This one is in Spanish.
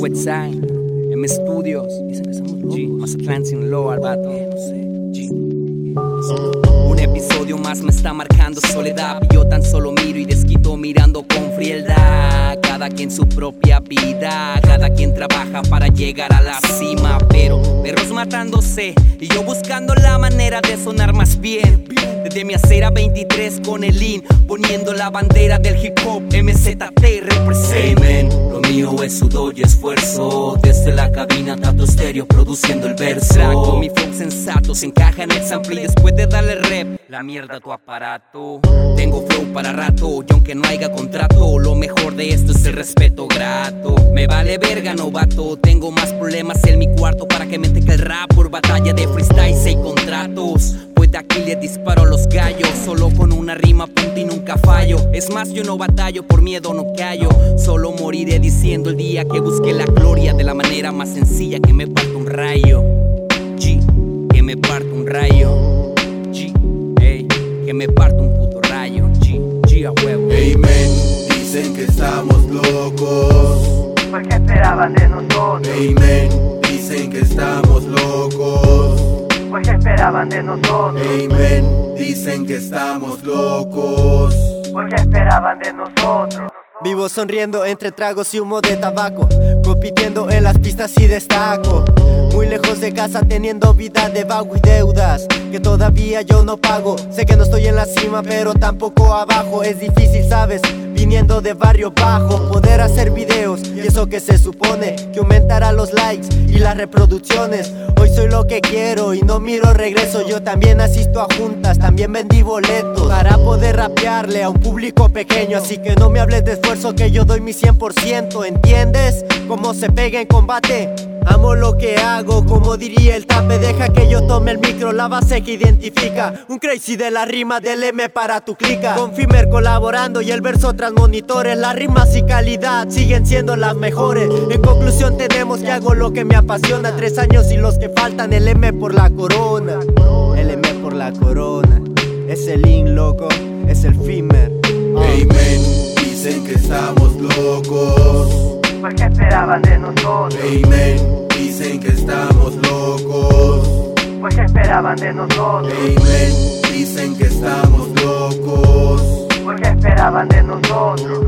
M Studios, G, Mazatlán, Sinaloa, al vato. Un episodio más me está marcando soledad. y Yo tan solo miro y desquito mirando con frialdad. Cada quien su propia vida, cada quien trabaja para llegar a la cima. Pero perros matándose y yo buscando la manera de sonar más bien. Desde mi acera 23 con el in, poniendo la bandera del hip hop. MZT represent. Amen. Es sudor y esfuerzo. Desde la cabina, tanto estéreo produciendo el verso. Traco, mi flow sensato se encaja en el sample y después de darle rep, la mierda a tu aparato. Tengo flow para rato y aunque no haya contrato, lo mejor de esto es el respeto grato. Me vale verga, novato. Tengo más problemas en mi cuarto para que me que el rap por batalla de freestyle y contratos. Pues de aquí le disparo a los gallos, solo con una rima punta y nunca fallo. Es más, yo no batallo, por miedo no callo. Solo moriré diciendo el día que busque la gloria de la manera más sencilla que me parto un rayo. G, que me parto un rayo. G, ey, que me parto un puto rayo. G, G a huevo. Amen, dicen que estamos locos. Pues que esperaban de nosotros. Amen, dicen que estamos locos. Esperaban de nosotros. Amen, dicen que estamos locos. Pues que esperaban de nosotros. Vivo sonriendo entre tragos y humo de tabaco, compitiendo en las pistas y destaco. Muy lejos de casa teniendo vida de vago y deudas que todavía yo no pago. Sé que no estoy en la cima, pero tampoco abajo. Es difícil, sabes, viniendo de barrio bajo, poder hacer videos y eso que se supone que aumentará los likes y las reproducciones. Hoy soy lo que quiero y no miro regreso. Yo también asisto a juntas, también vendí boletos para poder rapearle a un público pequeño. Así que no me hables de esfuerzo que yo doy mi 100%. ¿Entiendes? Cómo se pega en combate. Amo lo que hago, como diría el tape. Deja que yo tome el micro, la base que identifica. Un crazy de la rima del M para tu clica. Con Fimer colaborando y el verso tras monitores. Las rimas y calidad siguen siendo las mejores. En conclusión, tenemos que hago lo que me apasiona. Tres años y los que faltan, el M por la corona. El M por la corona. Es el in, loco, es el Fimer. Amen, dicen que estamos locos. Pues que esperaban de nosotros. Amen, dicen que estamos locos. Pues que esperaban de nosotros. Amen, dicen que estamos locos. Pues que esperaban de nosotros.